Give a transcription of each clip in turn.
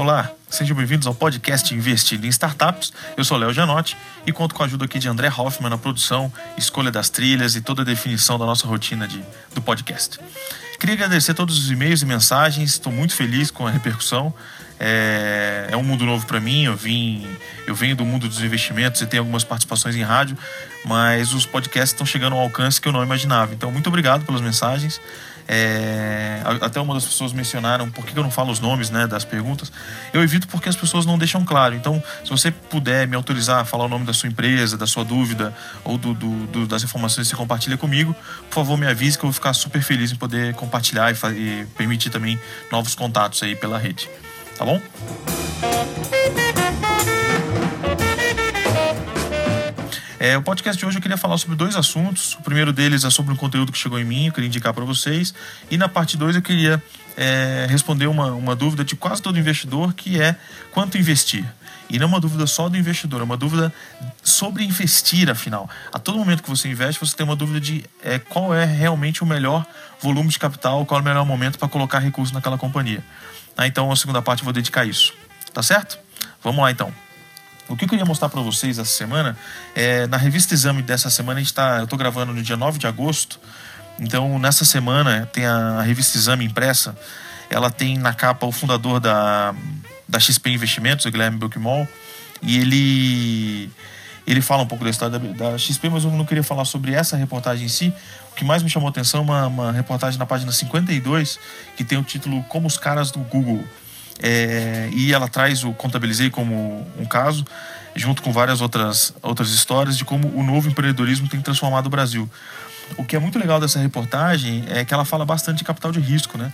Olá, sejam bem-vindos ao podcast Investindo em Startups. Eu sou Léo Janotti e conto com a ajuda aqui de André Hoffman na produção, escolha das trilhas e toda a definição da nossa rotina de, do podcast. Queria agradecer todos os e-mails e mensagens, estou muito feliz com a repercussão. É, é um mundo novo para mim, eu vim, eu venho do mundo dos investimentos e tenho algumas participações em rádio, mas os podcasts estão chegando a um alcance que eu não imaginava. Então, muito obrigado pelas mensagens. É, até uma das pessoas mencionaram por que eu não falo os nomes né, das perguntas. Eu evito porque as pessoas não deixam claro. Então, se você puder me autorizar a falar o nome da sua empresa, da sua dúvida ou do, do, do, das informações que você compartilha comigo, por favor me avise que eu vou ficar super feliz em poder compartilhar e, e permitir também novos contatos aí pela rede. Tá bom? É, o podcast de hoje eu queria falar sobre dois assuntos. O primeiro deles é sobre um conteúdo que chegou em mim, eu queria indicar para vocês. E na parte 2 eu queria é, responder uma, uma dúvida de quase todo investidor, que é quanto investir. E não é uma dúvida só do investidor, é uma dúvida sobre investir, afinal. A todo momento que você investe, você tem uma dúvida de é, qual é realmente o melhor volume de capital, qual é o melhor momento para colocar recursos naquela companhia. Ah, então, a segunda parte eu vou dedicar a isso. Tá certo? Vamos lá, então. O que eu queria mostrar para vocês essa semana é na revista Exame dessa semana a gente tá, eu estou gravando no dia 9 de agosto. Então, nessa semana tem a, a revista Exame impressa. Ela tem na capa o fundador da, da XP Investimentos, o Guilherme Buckmall, e ele ele fala um pouco da história da, da, XP, mas eu não queria falar sobre essa reportagem em si. O que mais me chamou a atenção é uma, uma reportagem na página 52 que tem o título Como os caras do Google é, e ela traz o Contabilizei como um caso, junto com várias outras, outras histórias de como o novo empreendedorismo tem transformado o Brasil. O que é muito legal dessa reportagem é que ela fala bastante de capital de risco, né?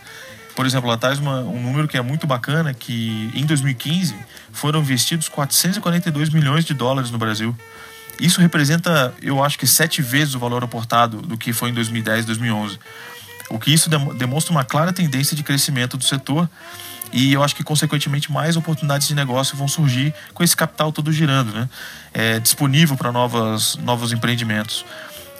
Por exemplo, ela traz uma, um número que é muito bacana, que em 2015 foram investidos 442 milhões de dólares no Brasil. Isso representa, eu acho que sete vezes o valor aportado do que foi em 2010 2011. O que isso demonstra uma clara tendência de crescimento do setor e eu acho que, consequentemente, mais oportunidades de negócio vão surgir com esse capital todo girando, né? É, disponível para novos empreendimentos.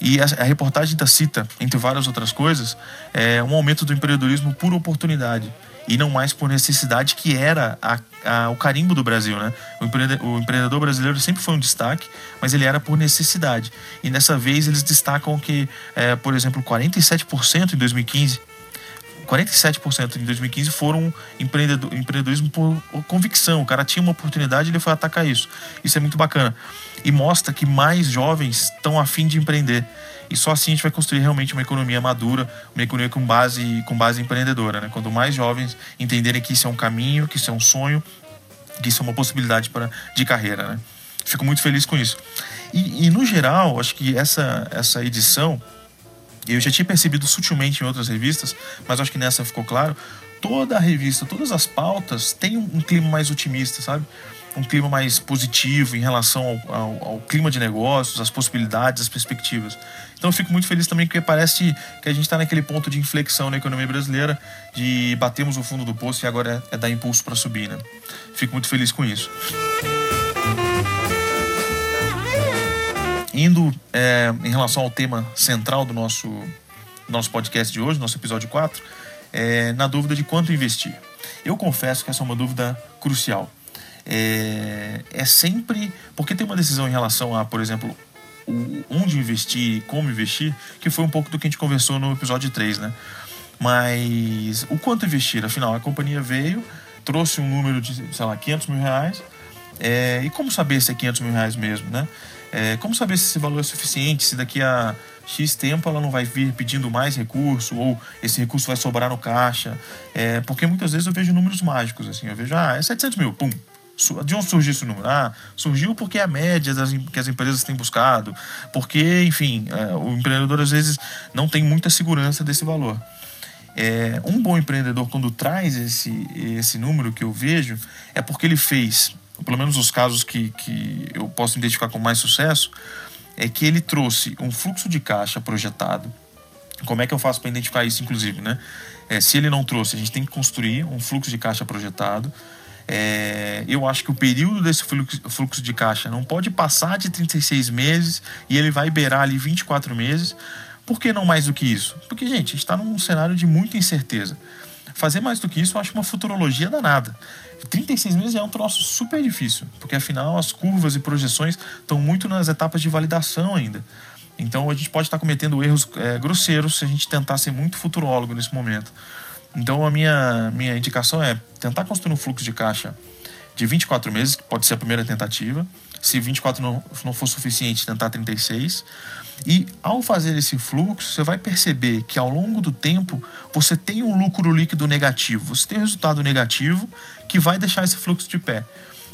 E a, reportagem da cita, entre várias outras coisas, é um aumento do empreendedorismo por oportunidade e não mais por necessidade, que era a, a, o carimbo do Brasil. Né? O, empreendedor, o empreendedor brasileiro sempre foi um destaque, mas ele era por necessidade. E dessa vez eles destacam que, é, por exemplo, 47% em 2015 47% em 2015 foram empreendedor, empreendedorismo por convicção. O cara tinha uma oportunidade e ele foi atacar isso. Isso é muito bacana. E mostra que mais jovens estão afim de empreender. E só assim a gente vai construir realmente uma economia madura, uma economia com base, com base empreendedora. Né? Quando mais jovens entenderem que isso é um caminho, que isso é um sonho, que isso é uma possibilidade para, de carreira. Né? Fico muito feliz com isso. E, e no geral, acho que essa, essa edição eu já tinha percebido sutilmente em outras revistas, mas acho que nessa ficou claro. Toda a revista, todas as pautas têm um, clima mais otimista, sabe? Um clima mais positivo em relação ao, ao, ao clima de negócios, as possibilidades, as perspectivas. Então eu fico muito feliz também porque parece que a gente está naquele ponto de inflexão na economia brasileira, de batemos o fundo do poço e agora é, é dar impulso para subir, né? Fico muito feliz com isso. Indo é, em relação ao tema central do nosso, nosso podcast de hoje, nosso episódio 4, é, na dúvida de quanto investir. Eu confesso que essa é uma dúvida crucial. É, é sempre. Porque tem uma decisão em relação a, por exemplo, o, onde investir e como investir, que foi um pouco do que a gente conversou no episódio 3, né? Mas o quanto investir? Afinal, a companhia veio, trouxe um número de, sei lá, 500 mil reais. É, e como saber se é 500 mil reais mesmo, né? É, como saber se esse valor é suficiente, se daqui a X tempo ela não vai vir pedindo mais recurso ou esse recurso vai sobrar no caixa? É, porque muitas vezes eu vejo números mágicos, assim, eu vejo, ah, é 700 mil, pum. De onde surgiu esse número? Ah, surgiu porque é a média das, que as empresas têm buscado, porque, enfim, é, o empreendedor às vezes não tem muita segurança desse valor. É, um bom empreendedor, quando traz esse, esse número que eu vejo, é porque ele fez pelo menos os casos que, que eu posso identificar com mais sucesso, é que ele trouxe um fluxo de caixa projetado. Como é que eu faço para identificar isso, inclusive, né? É, se ele não trouxe, a gente tem que construir um fluxo de caixa projetado. É, eu acho que o período desse fluxo, de caixa não pode passar de 36 meses e ele vai beirar ali 24 meses. Por que não mais do que isso? Porque, gente, a gente está num cenário de muita incerteza. Fazer mais do que isso eu acho uma futurologia danada. 36 meses é um troço super difícil, porque afinal as curvas e projeções estão muito nas etapas de validação ainda. Então a gente pode estar cometendo erros é, grosseiros se a gente tentar ser muito futurólogo nesse momento. Então a minha, minha indicação é tentar construir um fluxo de caixa de 24 meses, que pode ser a primeira tentativa. Se 24 não, não for suficiente, tentar 36. E ao fazer esse fluxo, você vai perceber que ao longo do tempo você tem um lucro líquido negativo, você tem um resultado negativo que vai deixar esse fluxo de pé.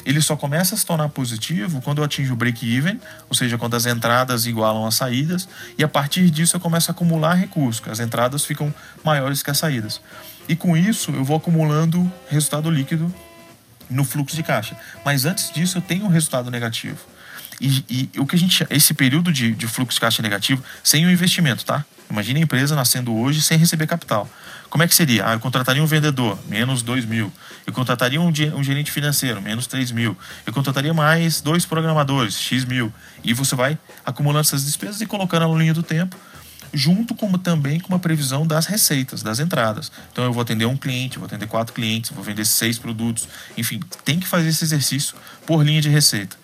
Ele só começa a se tornar positivo quando eu atinjo o break-even, ou seja, quando as entradas igualam as saídas, e a partir disso eu começo a acumular recursos, as entradas ficam maiores que as saídas. E com isso eu vou acumulando resultado líquido no fluxo de caixa. Mas antes disso eu tenho um resultado negativo. E, e o que a gente esse período de, de fluxo de caixa negativo sem o investimento, tá? Imagina a empresa nascendo hoje sem receber capital. Como é que seria? Ah, eu contrataria um vendedor, menos 2 mil. Eu contrataria um, um gerente financeiro, menos 3 mil. Eu contrataria mais dois programadores, X mil. E você vai acumulando essas despesas e colocando na linha do tempo junto como também com uma previsão das receitas, das entradas. Então eu vou atender um cliente, vou atender quatro clientes, vou vender seis produtos, enfim, tem que fazer esse exercício por linha de receita.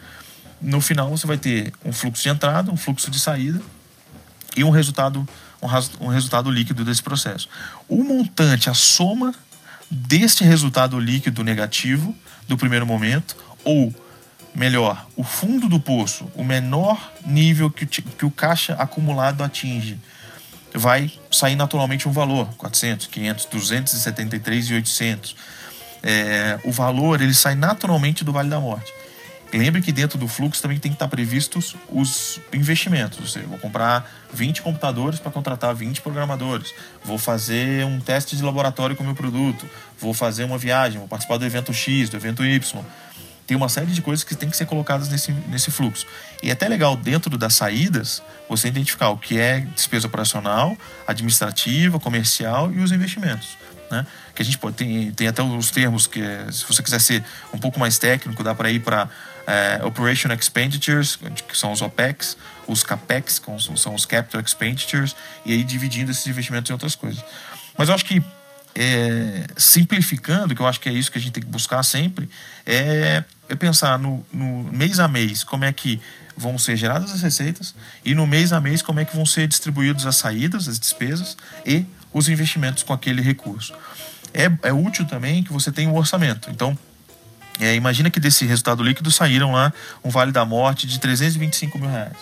No final você vai ter um fluxo de entrada, um fluxo de saída e um resultado um, resultado líquido desse processo. O montante, a soma deste resultado líquido negativo do primeiro momento ou melhor, o fundo do poço, o menor nível que, que o caixa acumulado atinge vai sair naturalmente um valor, 400, 500, 273 e 800. É, o valor ele sai naturalmente do Vale da Morte. Lembre que dentro do fluxo também tem que estar previstos os investimentos. Ou seja, vou comprar 20 computadores para contratar 20 programadores. Vou fazer um teste de laboratório com o meu produto. Vou fazer uma viagem, vou participar do evento X, do evento Y tem uma série de coisas que tem que ser colocadas nesse, nesse fluxo. E é até legal, dentro das saídas, você identificar o que é despesa operacional, administrativa, comercial e os investimentos. Né? Que a gente pode, tem, tem até os termos que, se você quiser ser um pouco mais técnico, dá para ir para é, Operation Expenditures, que são os OPEX, os CAPEX, que são os Capital Expenditures, e aí dividindo esses investimentos em outras coisas. Mas eu acho que é, simplificando, que eu acho que é isso que a gente tem que buscar sempre, é, é pensar no, no, mês a mês como é que vão ser geradas as receitas e no mês a mês como é que vão ser distribuídas as saídas, as despesas e os investimentos com aquele recurso. É, é útil também que você tenha um orçamento. Então, é, imagina que desse resultado líquido saíram lá um vale da morte de 325 mil reais.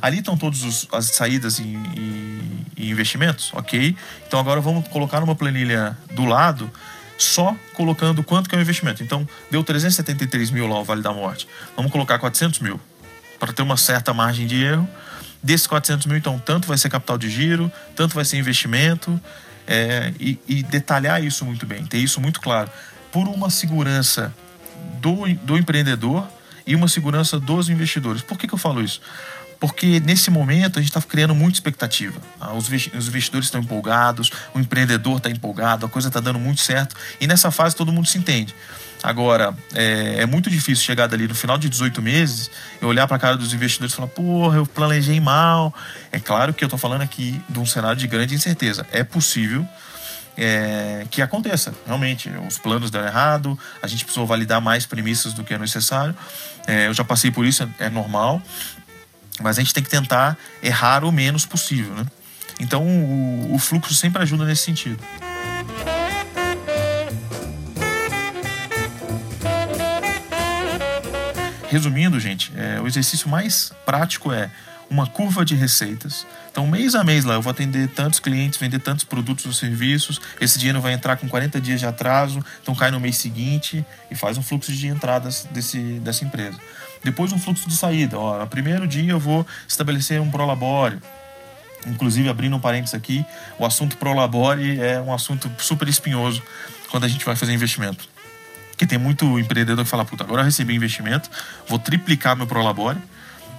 Ali estão todas as saídas e, e, e, investimentos, ok? Então agora vamos colocar numa planilha do lado, só colocando quanto que é o investimento. Então deu 373 mil lá o Vale da Morte. Vamos colocar 400 mil para ter uma certa margem de erro. Desses 400 mil, então, tanto vai ser capital de giro, tanto vai ser investimento, é, e, e detalhar isso muito bem, ter isso muito claro, por uma segurança do, do empreendedor e uma segurança dos investidores. Por que, que eu falo isso? Porque nesse momento a gente está criando muita expectativa. Ah, os investidores estão empolgados, o empreendedor está empolgado, a coisa está dando muito certo e nessa fase todo mundo se entende. Agora, é, é, muito difícil chegar dali no final de 18 meses e olhar para a cara dos investidores e falar: porra, eu planejei mal. É claro que eu estou falando aqui de um cenário de grande incerteza. É possível é, que aconteça, realmente. Os planos deram errado, a gente precisou validar mais premissas do que é necessário. É, eu já passei por isso, é normal. Mas a gente tem que tentar errar o menos possível, né? Então o, o fluxo sempre ajuda nesse sentido. Resumindo, gente, é, o exercício mais prático é uma curva de receitas. Então, mês a mês lá, eu vou atender tantos clientes, vender tantos produtos ou serviços. Esse dinheiro vai entrar com 40 dias de atraso, então cai no mês seguinte e faz um fluxo de entradas desse, dessa empresa. Depois um fluxo de saída. Ó, no primeiro dia eu vou estabelecer um prolabore. Inclusive, abrindo um parênteses aqui, o assunto prolabore é um assunto super espinhoso quando a gente vai fazer investimento. Que tem muito empreendedor que fala, puta, agora eu recebi investimento, vou triplicar meu prolabore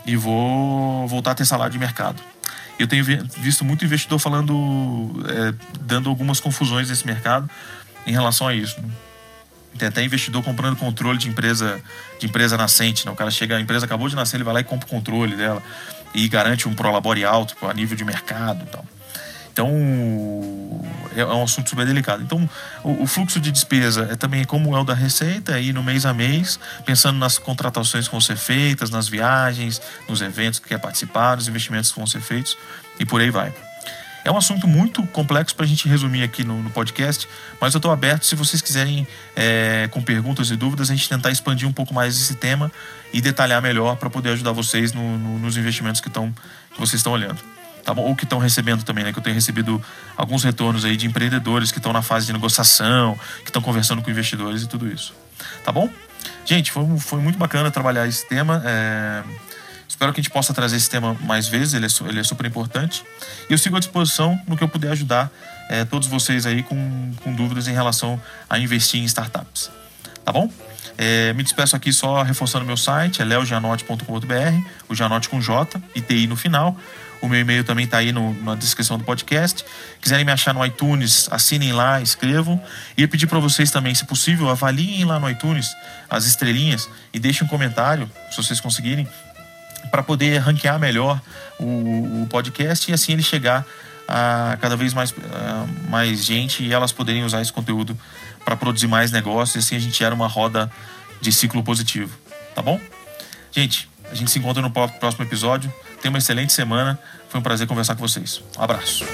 e vou voltar a ter salário de mercado. Eu tenho visto muito investidor falando, é, dando algumas confusões nesse mercado em relação a isso. Tem até investidor comprando controle de empresa de empresa nascente. Né? O cara chega, a empresa acabou de nascer, ele vai lá e compra o controle dela e garante um prolabore alto a nível de mercado e tal. Então, é um assunto super delicado. Então, o, o, fluxo de despesa é também como é o da receita, aí no mês a mês, pensando nas contratações que vão ser feitas, nas viagens, nos eventos que quer participar, nos investimentos que vão ser feitos e por aí vai. É um assunto muito complexo para a gente resumir aqui no, no, podcast, mas eu estou aberto se vocês quiserem, é, com perguntas e dúvidas, a gente tentar expandir um pouco mais esse tema e detalhar melhor para poder ajudar vocês no, no, nos investimentos que, tão, que vocês estão olhando tá bom? Ou que estão recebendo também, né? Que eu tenho recebido alguns retornos aí de empreendedores que estão na fase de negociação, que estão conversando com investidores e tudo isso. Tá bom? Gente, foi, foi muito bacana trabalhar esse tema. É... Espero que a gente possa trazer esse tema mais vezes, ele é, ele é super importante. E eu sigo à disposição no que eu puder ajudar é, todos vocês aí com, com dúvidas em relação a investir em startups. Tá bom? É, me despeço aqui só reforçando meu site, é o Janote com J e TI no final. O meu e-mail também está aí no, na descrição do podcast. Quiserem me achar no iTunes, assinem lá, escrevam. E pedir para vocês também, se possível, avaliem lá no iTunes as estrelinhas e deixem um comentário, se vocês conseguirem, para poder ranquear melhor o, o, podcast e assim ele chegar a cada vez mais, a mais gente e elas poderem usar esse conteúdo para produzir mais negócios e assim a gente gera uma roda de ciclo positivo. Tá bom? Gente, a gente se encontra no próximo episódio. Tenha uma excelente semana. Foi um prazer conversar com vocês. Um abraço.